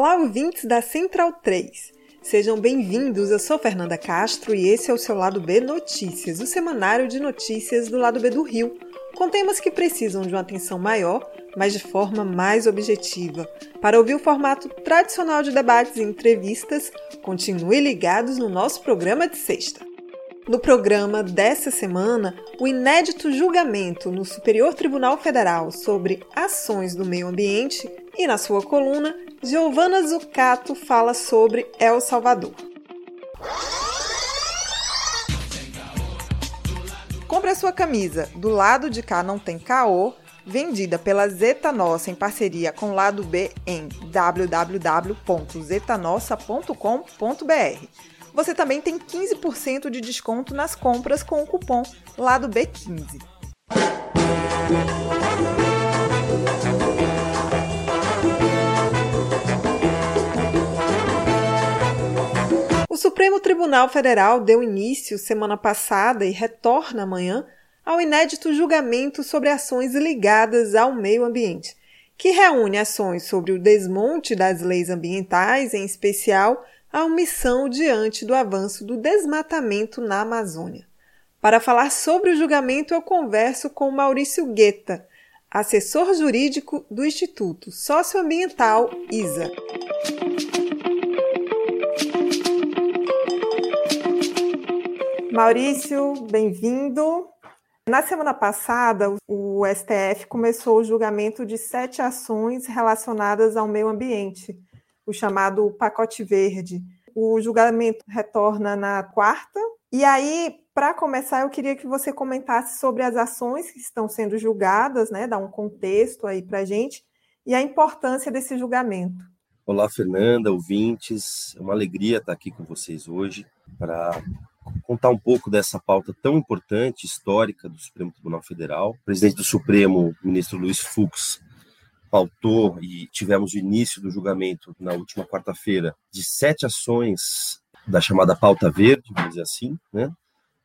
Olá, ouvintes da Central 3. Sejam bem-vindos. Eu sou Fernanda Castro e esse é o seu Lado B Notícias, o semanário de notícias do Lado B do Rio, com temas que precisam de uma atenção maior, mas de forma mais objetiva. Para ouvir o formato tradicional de debates e entrevistas, continue ligados no nosso programa de sexta. No programa dessa semana, o inédito julgamento no Superior Tribunal Federal sobre ações do meio ambiente e na sua coluna, Giovanna Zucato fala sobre El Salvador. Compre a sua camisa Do Lado de Cá Não Tem Caô, vendida pela Zeta Nossa em parceria com Lado B em www.zetanossa.com.br. Você também tem 15% de desconto nas compras com o cupom Lado B 15. Supremo Tribunal Federal deu início semana passada e retorna amanhã ao inédito julgamento sobre ações ligadas ao meio ambiente, que reúne ações sobre o desmonte das leis ambientais, em especial a omissão diante do avanço do desmatamento na Amazônia. Para falar sobre o julgamento, eu converso com Maurício Guetta, assessor jurídico do Instituto Socioambiental ISA. Maurício, bem-vindo. Na semana passada, o STF começou o julgamento de sete ações relacionadas ao meio ambiente, o chamado pacote verde. O julgamento retorna na quarta. E aí, para começar, eu queria que você comentasse sobre as ações que estão sendo julgadas, né? Dar um contexto aí para a gente e a importância desse julgamento. Olá, Fernanda, ouvintes. É uma alegria estar aqui com vocês hoje para contar um pouco dessa pauta tão importante, histórica do Supremo Tribunal Federal. O presidente do Supremo, ministro Luiz Fux, pautou e tivemos o início do julgamento na última quarta-feira de sete ações da chamada pauta verde, vamos dizer assim, né?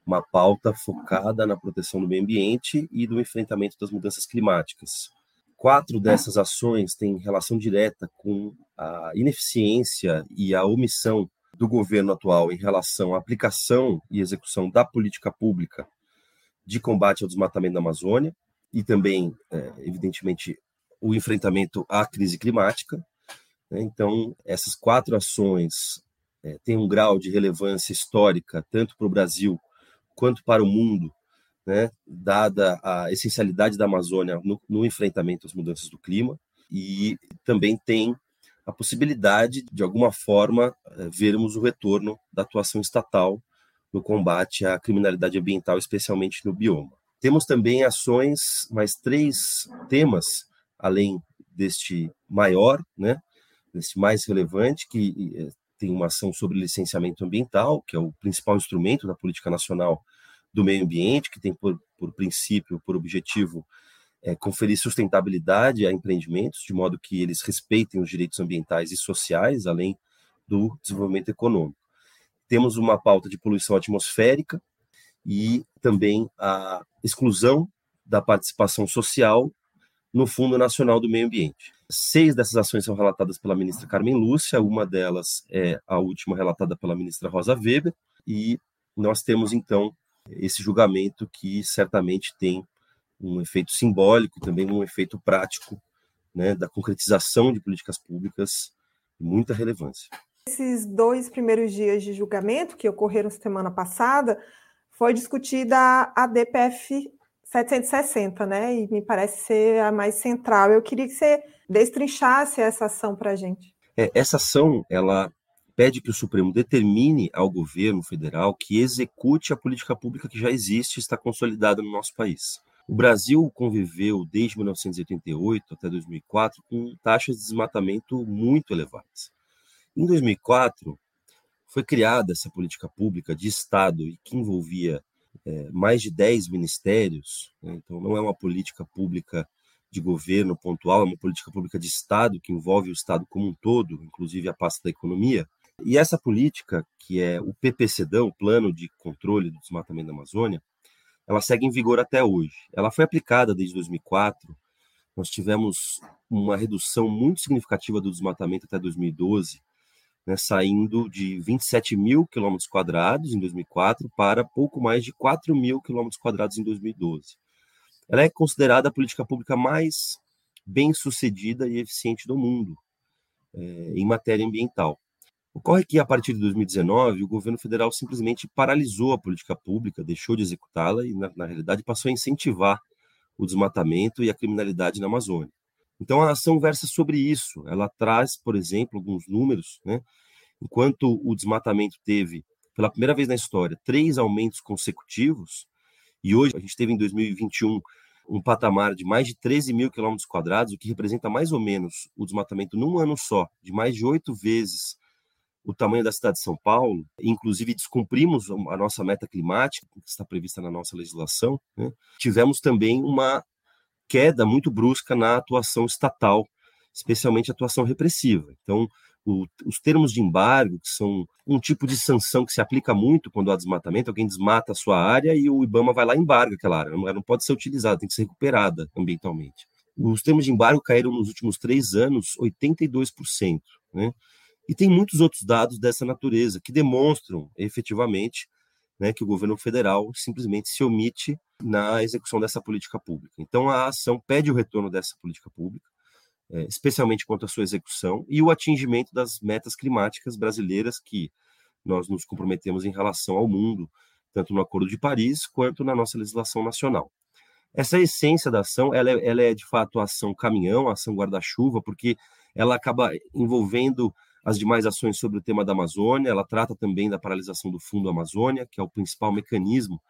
uma pauta focada na proteção do meio ambiente e do enfrentamento das mudanças climáticas. Quatro dessas ações têm relação direta com a ineficiência e a omissão do governo atual em relação à aplicação e execução da política pública de combate ao desmatamento da Amazônia e também, é, evidentemente, o enfrentamento à crise climática. Né? Então, essas quatro ações é, têm um grau de relevância histórica tanto para o Brasil quanto para o mundo, né? dada a essencialidade da Amazônia no, no enfrentamento às mudanças do clima, e também tem a possibilidade, de alguma forma, eh, vermos o retorno da atuação estatal no combate à criminalidade ambiental, especialmente no bioma. Temos também ações, mais três temas, além deste maior, né, deste mais relevante, que eh, tem uma ação sobre licenciamento ambiental, que é o principal instrumento da política nacional do meio ambiente, que tem por, por princípio, por objetivo, é, conferir sustentabilidade a empreendimentos, de modo que eles respeitem os direitos ambientais e sociais, além do desenvolvimento econômico. Temos uma pauta de poluição atmosférica e também a exclusão da participação social no Fundo Nacional do Meio Ambiente. Seis dessas ações são relatadas pela ministra Carmen Lúcia, uma delas é a última relatada pela ministra Rosa Weber, e nós temos então esse julgamento que certamente tem um efeito simbólico e também um efeito prático né, da concretização de políticas públicas de muita relevância. Esses dois primeiros dias de julgamento que ocorreram semana passada, foi discutida a DPF 760, né? E me parece ser a mais central. Eu queria que você destrinchasse essa ação para a gente. É, essa ação, ela pede que o Supremo determine ao governo federal que execute a política pública que já existe e está consolidada no nosso país. O Brasil conviveu desde 1988 até 2004 com taxas de desmatamento muito elevadas. Em 2004, foi criada essa política pública de Estado e que envolvia é, mais de 10 ministérios, né? então não é uma política pública de governo pontual, é uma política pública de Estado que envolve o Estado como um todo, inclusive a pasta da economia. E essa política, que é o PPCDão, o Plano de Controle do Desmatamento da Amazônia, ela segue em vigor até hoje. Ela foi aplicada desde 2004. Nós tivemos uma redução muito significativa do desmatamento até 2012, né, saindo de 27 mil quilômetros quadrados em 2004 para pouco mais de 4 mil quilômetros quadrados em 2012. Ela é considerada a política pública mais bem sucedida e eficiente do mundo é, em matéria ambiental. Ocorre que, a partir de 2019, o governo federal simplesmente paralisou a política pública, deixou de executá-la e, na, na realidade, passou a incentivar o desmatamento e a criminalidade na Amazônia. Então, a ação versa sobre isso. Ela traz, por exemplo, alguns números. Né? Enquanto o desmatamento teve, pela primeira vez na história, três aumentos consecutivos, e hoje a gente teve em 2021 um patamar de mais de 13 mil quilômetros quadrados, o que representa mais ou menos o desmatamento num ano só, de mais de oito vezes o tamanho da cidade de São Paulo, inclusive descumprimos a nossa meta climática, que está prevista na nossa legislação, né? tivemos também uma queda muito brusca na atuação estatal, especialmente atuação repressiva. Então, o, os termos de embargo, que são um tipo de sanção que se aplica muito quando há desmatamento, alguém desmata a sua área e o IBAMA vai lá e embarga aquela área, ela não pode ser utilizada, tem que ser recuperada ambientalmente. Os termos de embargo caíram nos últimos três anos 82%. Né? E tem muitos outros dados dessa natureza que demonstram efetivamente né, que o governo federal simplesmente se omite na execução dessa política pública. Então, a ação pede o retorno dessa política pública, é, especialmente quanto à sua execução e o atingimento das metas climáticas brasileiras que nós nos comprometemos em relação ao mundo, tanto no Acordo de Paris quanto na nossa legislação nacional. Essa essência da ação, ela é, ela é de fato a ação caminhão, a ação guarda-chuva, porque ela acaba envolvendo as demais ações sobre o tema da Amazônia. Ela trata também da paralisação do Fundo Amazônia, que é o principal mecanismo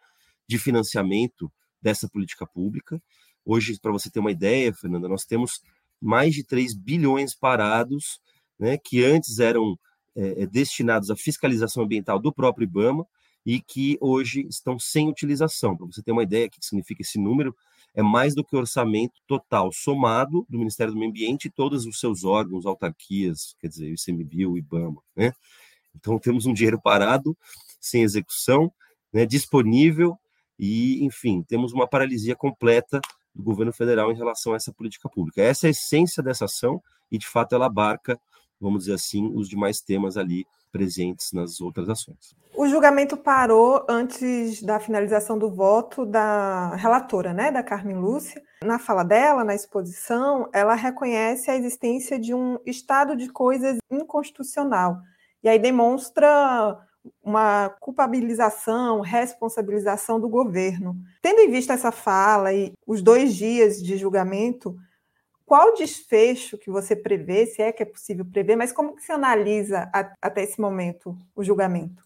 de financiamento dessa política pública. Hoje, para você ter uma ideia, Fernanda, nós temos mais de 3 bilhões parados, né, que antes eram é, destinados à fiscalização ambiental do próprio IBAMA e que hoje estão sem utilização. Para você ter uma ideia do que significa esse número, é mais do que o orçamento total somado do Ministério do Meio Ambiente e todos os seus órgãos, autarquias, quer dizer, o ICMBio, o IBAMA, né? Então temos um dinheiro parado, sem execução, né, disponível e, enfim, temos uma paralisia completa do governo federal em relação a essa política pública. Essa é a essência dessa ação e, de fato, ela abarca, vamos dizer assim, os demais temas ali presentes nas outras ações. O julgamento parou antes da finalização do voto da relatora, né, da Carmen Lúcia. Na fala dela, na exposição, ela reconhece a existência de um estado de coisas inconstitucional. E aí demonstra uma culpabilização, responsabilização do governo. Tendo em vista essa fala e os dois dias de julgamento, qual desfecho que você prevê, se é que é possível prever, mas como que se analisa a, até esse momento o julgamento?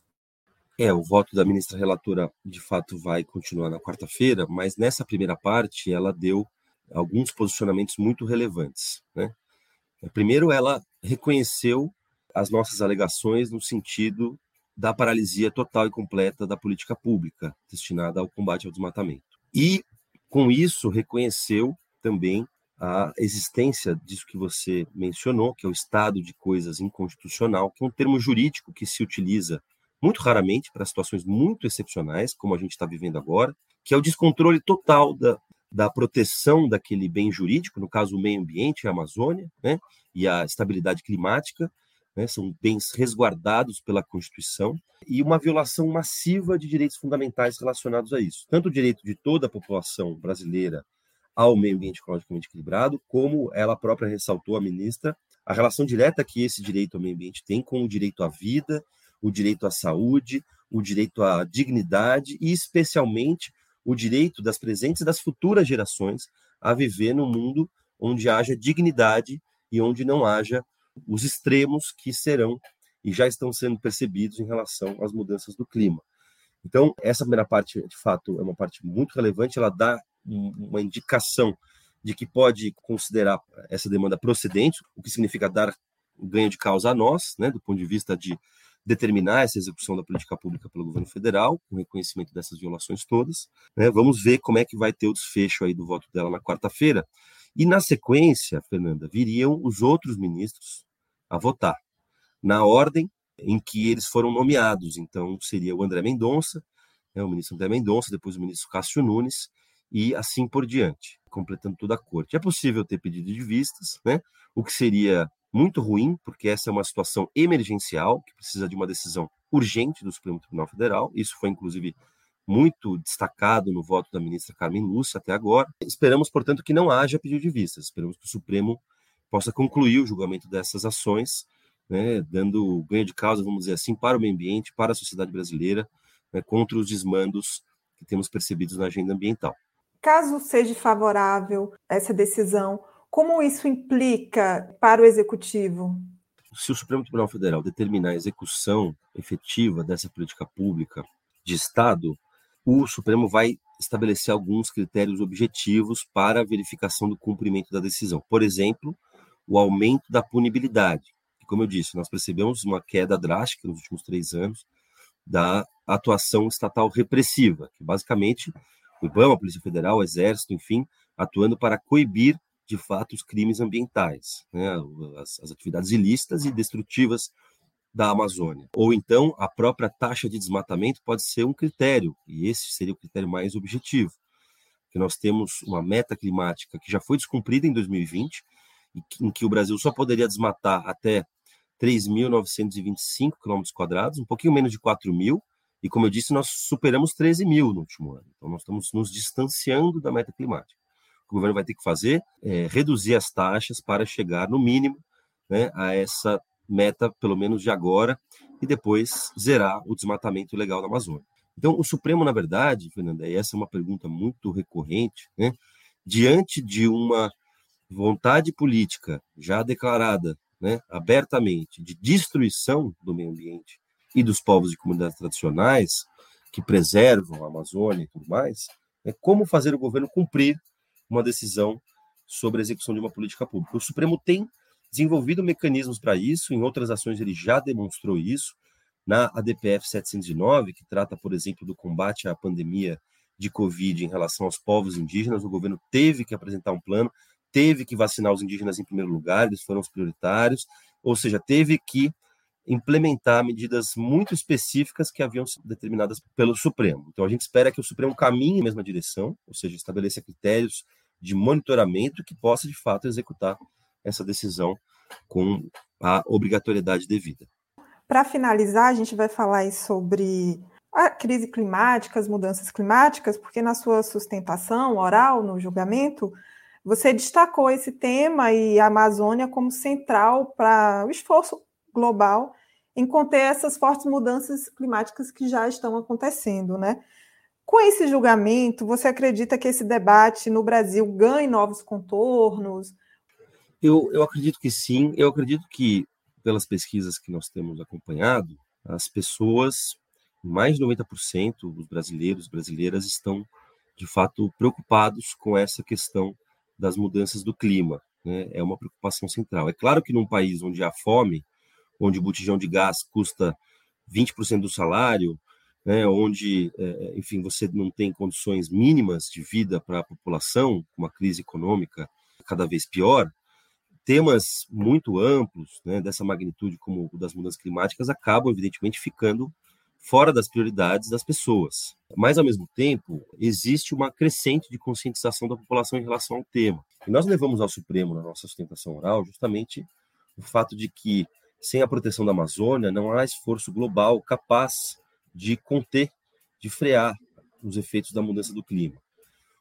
É, o voto da ministra relatora de fato vai continuar na quarta-feira, mas nessa primeira parte ela deu alguns posicionamentos muito relevantes. Né? Primeiro, ela reconheceu as nossas alegações no sentido da paralisia total e completa da política pública destinada ao combate ao desmatamento. E, com isso, reconheceu também a existência disso que você mencionou, que é o estado de coisas inconstitucional, que é um termo jurídico que se utiliza muito raramente para situações muito excepcionais, como a gente está vivendo agora, que é o descontrole total da, da proteção daquele bem jurídico, no caso o meio ambiente, a Amazônia, né, e a estabilidade climática, né, são bens resguardados pela Constituição, e uma violação massiva de direitos fundamentais relacionados a isso. Tanto o direito de toda a população brasileira ao meio ambiente ecologicamente equilibrado, como ela própria ressaltou, a ministra, a relação direta que esse direito ao meio ambiente tem com o direito à vida, o direito à saúde, o direito à dignidade e, especialmente, o direito das presentes e das futuras gerações a viver num mundo onde haja dignidade e onde não haja os extremos que serão e já estão sendo percebidos em relação às mudanças do clima. Então, essa primeira parte, de fato, é uma parte muito relevante, ela dá uma indicação de que pode considerar essa demanda procedente, o que significa dar ganho de causa a nós, né, do ponto de vista de determinar essa execução da política pública pelo governo federal, com reconhecimento dessas violações todas. Né? Vamos ver como é que vai ter o desfecho aí do voto dela na quarta-feira. E na sequência, Fernanda, viriam os outros ministros a votar, na ordem em que eles foram nomeados. Então, seria o André Mendonça, né, o ministro André Mendonça, depois o ministro Cássio Nunes, e assim por diante, completando toda a corte. É possível ter pedido de vistas, né? o que seria muito ruim, porque essa é uma situação emergencial, que precisa de uma decisão urgente do Supremo Tribunal Federal. Isso foi, inclusive, muito destacado no voto da ministra Carmen Lúcia até agora. Esperamos, portanto, que não haja pedido de vistas. Esperamos que o Supremo possa concluir o julgamento dessas ações, né, dando ganho de causa, vamos dizer assim, para o meio ambiente, para a sociedade brasileira, né, contra os desmandos que temos percebidos na agenda ambiental. Caso seja favorável essa decisão, como isso implica para o executivo? Se o Supremo Tribunal Federal determinar a execução efetiva dessa política pública de Estado, o Supremo vai estabelecer alguns critérios objetivos para a verificação do cumprimento da decisão. Por exemplo, o aumento da punibilidade. Como eu disse, nós percebemos uma queda drástica nos últimos três anos da atuação estatal repressiva, que basicamente IBAMA, Polícia Federal, Exército, enfim, atuando para coibir de fato os crimes ambientais, né, as, as atividades ilícitas e destrutivas da Amazônia. Ou então a própria taxa de desmatamento pode ser um critério, e esse seria o critério mais objetivo. Que nós temos uma meta climática que já foi descumprida em 2020, em que o Brasil só poderia desmatar até 3.925 km, um pouquinho menos de 4 mil, e como eu disse, nós superamos 13 mil no último ano. Então, nós estamos nos distanciando da meta climática que o governo vai ter que fazer é reduzir as taxas para chegar, no mínimo, né, a essa meta, pelo menos de agora, e depois zerar o desmatamento ilegal na Amazônia. Então, o Supremo, na verdade, Fernanda, e essa é uma pergunta muito recorrente, né, diante de uma vontade política já declarada né, abertamente de destruição do meio ambiente e dos povos e comunidades tradicionais que preservam a Amazônia e tudo mais, é como fazer o governo cumprir uma decisão sobre a execução de uma política pública. O Supremo tem desenvolvido mecanismos para isso, em outras ações ele já demonstrou isso, na ADPF 709, que trata, por exemplo, do combate à pandemia de Covid em relação aos povos indígenas, o governo teve que apresentar um plano, teve que vacinar os indígenas em primeiro lugar, eles foram os prioritários, ou seja, teve que implementar medidas muito específicas que haviam sido determinadas pelo Supremo. Então a gente espera que o Supremo caminhe na mesma direção, ou seja, estabeleça critérios de monitoramento que possa de fato executar essa decisão com a obrigatoriedade devida. Para finalizar, a gente vai falar sobre a crise climática, as mudanças climáticas, porque na sua sustentação oral, no julgamento, você destacou esse tema e a Amazônia como central para o esforço global em conter essas fortes mudanças climáticas que já estão acontecendo, né? Com esse julgamento, você acredita que esse debate no Brasil ganhe novos contornos? Eu, eu acredito que sim. Eu acredito que, pelas pesquisas que nós temos acompanhado, as pessoas, mais de 90% dos brasileiros brasileiras estão, de fato, preocupados com essa questão das mudanças do clima. Né? É uma preocupação central. É claro que num país onde há fome, onde o botijão de gás custa 20% do salário, né, onde, é, enfim, você não tem condições mínimas de vida para a população, uma crise econômica cada vez pior, temas muito amplos, né, dessa magnitude como o das mudanças climáticas, acabam, evidentemente, ficando fora das prioridades das pessoas. Mas, ao mesmo tempo, existe uma crescente de conscientização da população em relação ao tema. E nós levamos ao Supremo, na nossa sustentação oral, justamente o fato de que, sem a proteção da Amazônia, não há esforço global capaz de conter, de frear os efeitos da mudança do clima.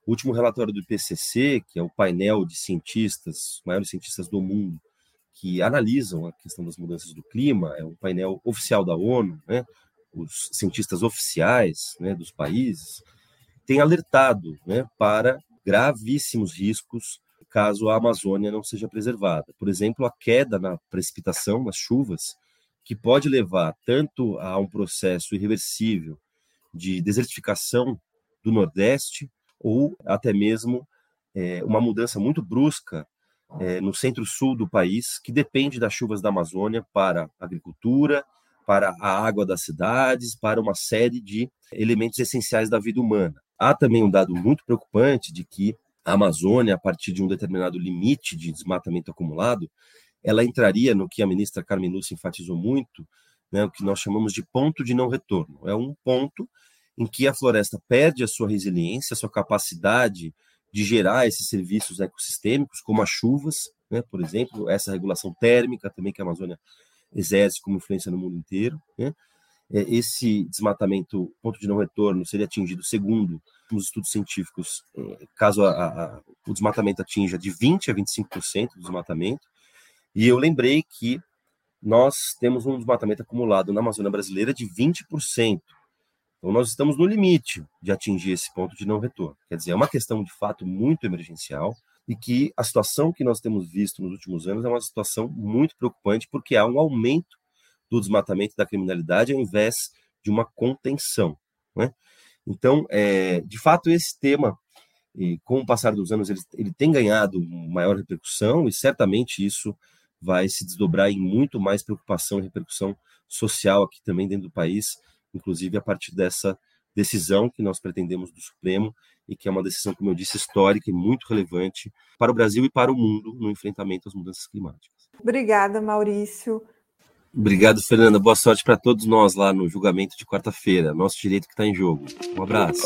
O último relatório do IPCC, que é o painel de cientistas, maiores cientistas do mundo, que analisam a questão das mudanças do clima, é um painel oficial da ONU, né? os cientistas oficiais né, dos países, têm alertado né, para gravíssimos riscos caso a Amazônia não seja preservada. Por exemplo, a queda na precipitação, nas chuvas, que pode levar tanto a um processo irreversível de desertificação do Nordeste, ou até mesmo é, uma mudança muito brusca é, no centro-sul do país, que depende das chuvas da Amazônia para a agricultura, para a água das cidades, para uma série de elementos essenciais da vida humana. Há também um dado muito preocupante de que a Amazônia, a partir de um determinado limite de desmatamento acumulado, ela entraria no que a ministra Carmen Lúcia enfatizou muito, né, o que nós chamamos de ponto de não retorno. É um ponto em que a floresta perde a sua resiliência, a sua capacidade de gerar esses serviços ecossistêmicos, como as chuvas, né, por exemplo, essa regulação térmica também que a Amazônia exerce como influência no mundo inteiro. Né? É, esse desmatamento, ponto de não retorno, seria atingido, segundo os estudos científicos, é, caso a, a, o desmatamento atinja de 20% a 25% do desmatamento. E eu lembrei que nós temos um desmatamento acumulado na Amazônia brasileira de 20%. Então, nós estamos no limite de atingir esse ponto de não retorno. Quer dizer, é uma questão de fato muito emergencial e que a situação que nós temos visto nos últimos anos é uma situação muito preocupante, porque há um aumento do desmatamento da criminalidade ao invés de uma contenção. Né? Então, é, de fato, esse tema, e com o passar dos anos, ele, ele tem ganhado maior repercussão e certamente isso vai se desdobrar em muito mais preocupação e repercussão social aqui também dentro do país, inclusive a partir dessa decisão que nós pretendemos do Supremo e que é uma decisão, como eu disse, histórica e muito relevante para o Brasil e para o mundo no enfrentamento às mudanças climáticas. Obrigada, Maurício. Obrigado, Fernanda. Boa sorte para todos nós lá no julgamento de quarta-feira. Nosso direito que está em jogo. Um abraço.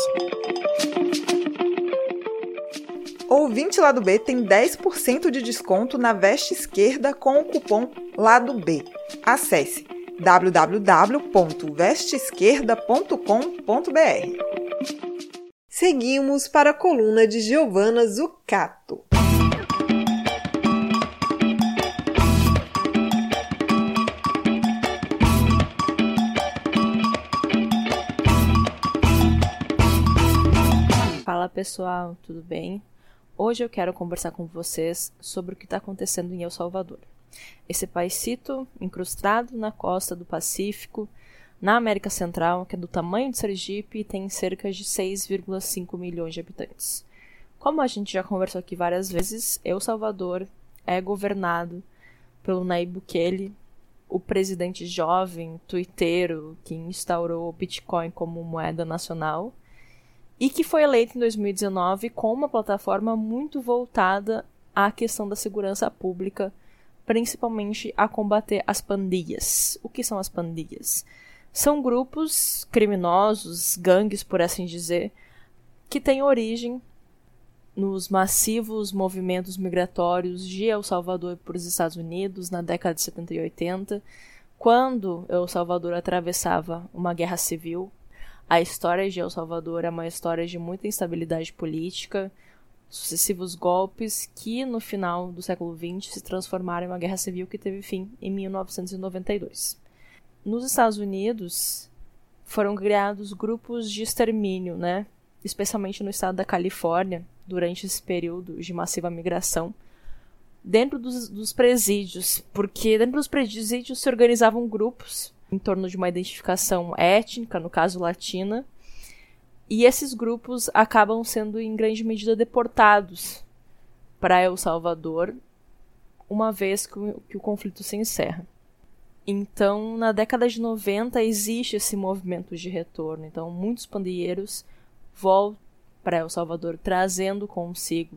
Ouvinte Lado B tem 10% de desconto na veste esquerda com o cupom Lado B. Acesse www.vesteesquerda.com.br. Seguimos para a coluna de Giovanna Zucato. Pessoal, tudo bem? Hoje eu quero conversar com vocês sobre o que está acontecendo em El Salvador. Esse paísito incrustado na costa do Pacífico, na América Central, que é do tamanho de Sergipe e tem cerca de 6,5 milhões de habitantes. Como a gente já conversou aqui várias vezes, El Salvador é governado pelo Nayib Bukele, o presidente jovem, tuiteiro, que instaurou o Bitcoin como moeda nacional e que foi eleito em 2019 com uma plataforma muito voltada à questão da segurança pública, principalmente a combater as pandilhas. O que são as pandilhas? São grupos criminosos, gangues, por assim dizer, que têm origem nos massivos movimentos migratórios de El Salvador para os Estados Unidos na década de 70 e 80, quando El Salvador atravessava uma guerra civil. A história de El Salvador é uma história de muita instabilidade política, sucessivos golpes que, no final do século XX, se transformaram em uma guerra civil que teve fim em 1992. Nos Estados Unidos foram criados grupos de extermínio, né? Especialmente no estado da Califórnia, durante esse período de massiva migração, dentro dos, dos presídios, porque dentro dos presídios se organizavam grupos em torno de uma identificação étnica, no caso latina, e esses grupos acabam sendo em grande medida deportados para El Salvador, uma vez que o, que o conflito se encerra. Então, na década de 90 existe esse movimento de retorno. Então, muitos pandeiros voltam para El Salvador trazendo consigo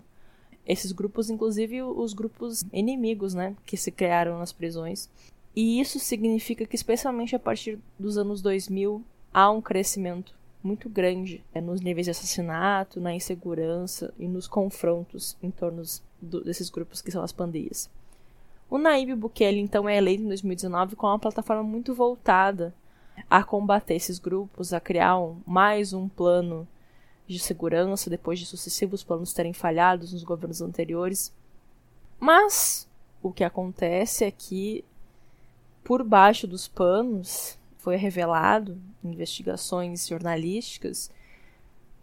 esses grupos, inclusive os grupos inimigos, né, que se criaram nas prisões. E isso significa que, especialmente a partir dos anos 2000, há um crescimento muito grande é, nos níveis de assassinato, na insegurança e nos confrontos em torno do, desses grupos que são as pandeias. O Naíbe Bukele, então, é eleito em 2019 com uma plataforma muito voltada a combater esses grupos, a criar um, mais um plano de segurança depois de sucessivos planos terem falhado nos governos anteriores. Mas o que acontece é que, por baixo dos panos, foi revelado em investigações jornalísticas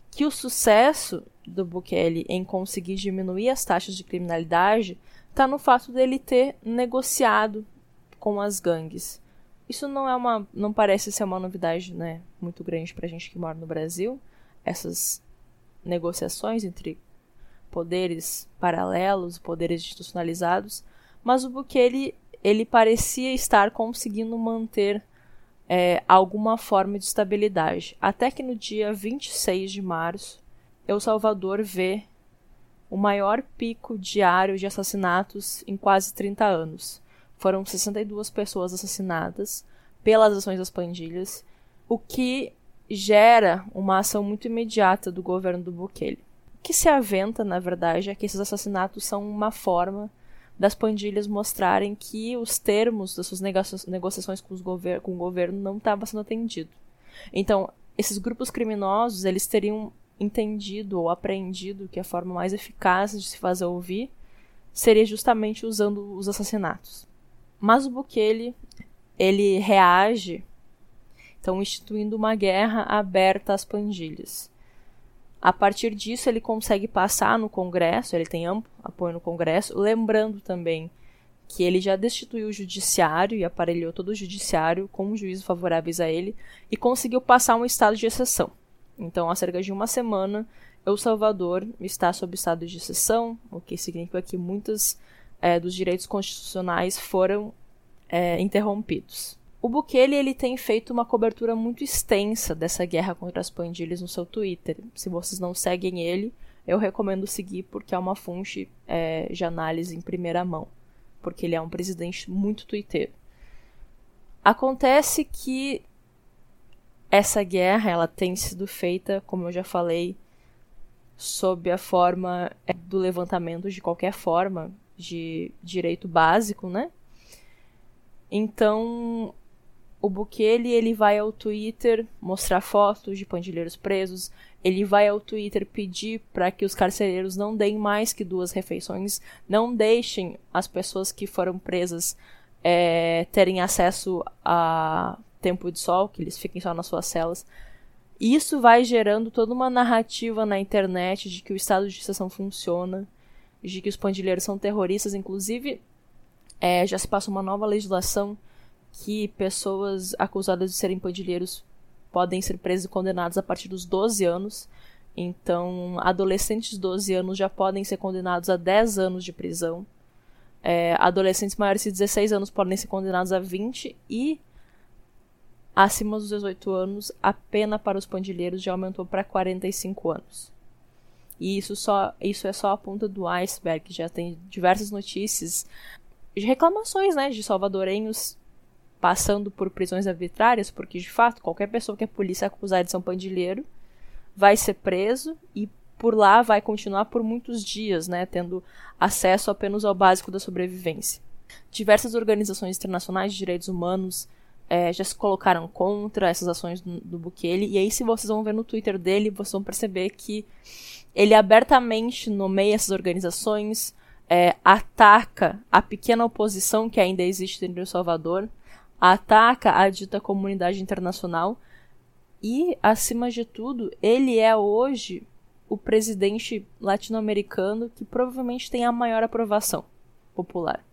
que o sucesso do Bukele em conseguir diminuir as taxas de criminalidade está no fato dele ter negociado com as gangues. Isso não é uma, não parece ser uma novidade, né, muito grande para gente que mora no Brasil. Essas negociações entre poderes paralelos, poderes institucionalizados, mas o Bukele ele parecia estar conseguindo manter é, alguma forma de estabilidade. Até que no dia 26 de março, El Salvador vê o maior pico diário de assassinatos em quase 30 anos. Foram 62 pessoas assassinadas pelas ações das pandilhas, o que gera uma ação muito imediata do governo do Bukele. O que se aventa, na verdade, é que esses assassinatos são uma forma das pandilhas mostrarem que os termos das suas negociações com, gover com o governo não estavam sendo atendidos. Então, esses grupos criminosos, eles teriam entendido ou aprendido que a forma mais eficaz de se fazer ouvir seria justamente usando os assassinatos. Mas o Bukele, ele reage, então instituindo uma guerra aberta às pandilhas. A partir disso, ele consegue passar no Congresso, ele tem amplo apoio no Congresso, lembrando também que ele já destituiu o judiciário e aparelhou todo o judiciário com juízes favoráveis a ele e conseguiu passar um estado de exceção. Então, há cerca de uma semana, El Salvador está sob estado de exceção, o que significa que muitos é, dos direitos constitucionais foram é, interrompidos. O Bukele ele tem feito uma cobertura muito extensa dessa guerra contra as pandilhas no seu Twitter. Se vocês não seguem ele, eu recomendo seguir porque é uma fonte é, de análise em primeira mão, porque ele é um presidente muito twitteiro. Acontece que essa guerra ela tem sido feita, como eu já falei, sob a forma é, do levantamento de qualquer forma de direito básico, né? Então, o Bukele ele vai ao Twitter mostrar fotos de pandilheiros presos, ele vai ao Twitter pedir para que os carcereiros não deem mais que duas refeições, não deixem as pessoas que foram presas é, terem acesso a tempo de sol, que eles fiquem só nas suas celas. Isso vai gerando toda uma narrativa na internet de que o estado de exceção funciona, de que os pandilheiros são terroristas, inclusive é, já se passa uma nova legislação que pessoas acusadas de serem pandilheiros podem ser presas e condenadas a partir dos 12 anos. Então, adolescentes de 12 anos já podem ser condenados a 10 anos de prisão. É, adolescentes maiores de 16 anos podem ser condenados a 20 e acima dos 18 anos a pena para os pandilheiros já aumentou para 45 anos. E isso, só, isso é só a ponta do iceberg, já tem diversas notícias de reclamações né, de salvadorenhos passando por prisões arbitrárias, porque de fato qualquer pessoa que a polícia acusar de ser um pandilheiro vai ser preso e por lá vai continuar por muitos dias, né, tendo acesso apenas ao básico da sobrevivência. Diversas organizações internacionais de direitos humanos é, já se colocaram contra essas ações do, do Bukele, e aí se vocês vão ver no Twitter dele, vocês vão perceber que ele abertamente nomeia essas organizações, é, ataca a pequena oposição que ainda existe dentro do Salvador, ataca a dita comunidade internacional e, acima de tudo, ele é hoje o presidente latino-americano que provavelmente tem a maior aprovação popular.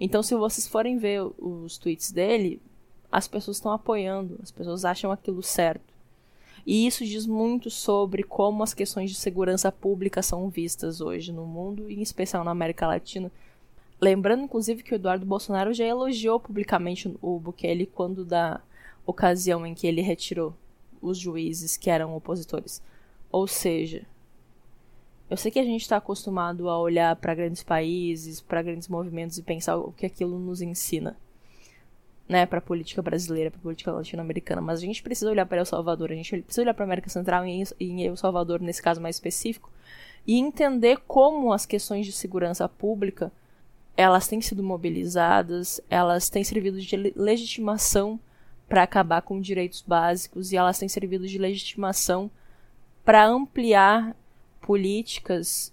Então, se vocês forem ver os tweets dele, as pessoas estão apoiando, as pessoas acham aquilo certo. E isso diz muito sobre como as questões de segurança pública são vistas hoje no mundo, em especial na América Latina, Lembrando, inclusive, que o Eduardo Bolsonaro já elogiou publicamente o Bukele quando da ocasião em que ele retirou os juízes que eram opositores. Ou seja, eu sei que a gente está acostumado a olhar para grandes países, para grandes movimentos e pensar o que aquilo nos ensina, né, para a política brasileira, para a política latino-americana, mas a gente precisa olhar para El Salvador, a gente precisa olhar para a América Central e em El Salvador nesse caso mais específico e entender como as questões de segurança pública elas têm sido mobilizadas, elas têm servido de legitimação para acabar com direitos básicos e elas têm servido de legitimação para ampliar políticas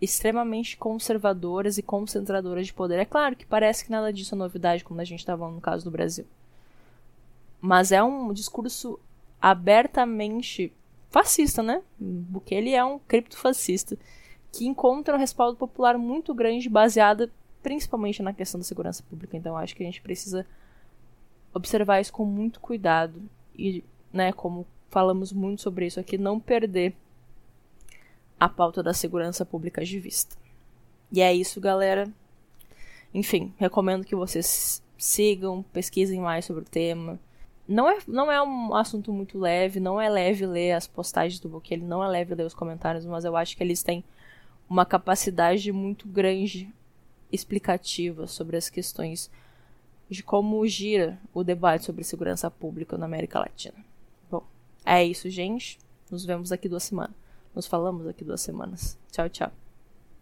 extremamente conservadoras e concentradoras de poder. É claro que parece que nada disso é novidade, como a gente estava no caso do Brasil. Mas é um discurso abertamente fascista, né? Porque ele é um criptofascista que encontra um respaldo popular muito grande, baseada principalmente na questão da segurança pública. Então, acho que a gente precisa observar isso com muito cuidado e, né, como falamos muito sobre isso aqui, não perder a pauta da segurança pública de vista. E é isso, galera. Enfim, recomendo que vocês sigam, pesquisem mais sobre o tema. Não é, não é um assunto muito leve, não é leve ler as postagens do Bukele, não é leve ler os comentários, mas eu acho que eles têm uma capacidade muito grande explicativa sobre as questões de como gira o debate sobre segurança pública na América Latina. Bom, é isso, gente. Nos vemos aqui duas semanas. Nos falamos aqui duas semanas. Tchau, tchau.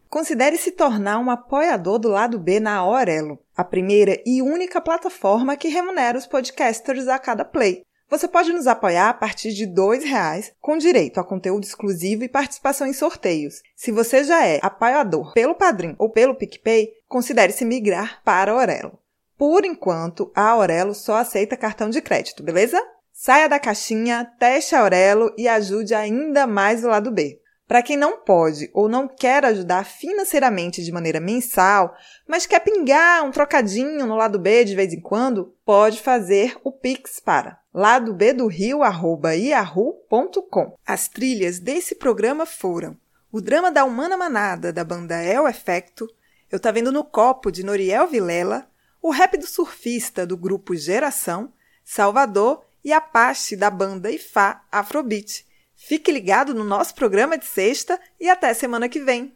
Considere se tornar um apoiador do lado B na Aurelo, a primeira e única plataforma que remunera os podcasters a cada play. Você pode nos apoiar a partir de R$ reais, com direito a conteúdo exclusivo e participação em sorteios. Se você já é apoiador pelo Padrim ou pelo PicPay, considere se migrar para a Aurelo. Por enquanto, a Aurelo só aceita cartão de crédito, beleza? Saia da caixinha, teste a Aurelo e ajude ainda mais o lado B. Para quem não pode ou não quer ajudar financeiramente de maneira mensal, mas quer pingar um trocadinho no lado B de vez em quando, pode fazer o Pix para ladobdorio@yahoo.com. As trilhas desse programa foram o drama da Humana Manada da banda El Efecto, Eu Tá Vendo no Copo de Noriel Vilela, o rap do surfista do grupo Geração, Salvador e Apache da banda Ifá Afrobeat. Fique ligado no nosso programa de sexta e até semana que vem.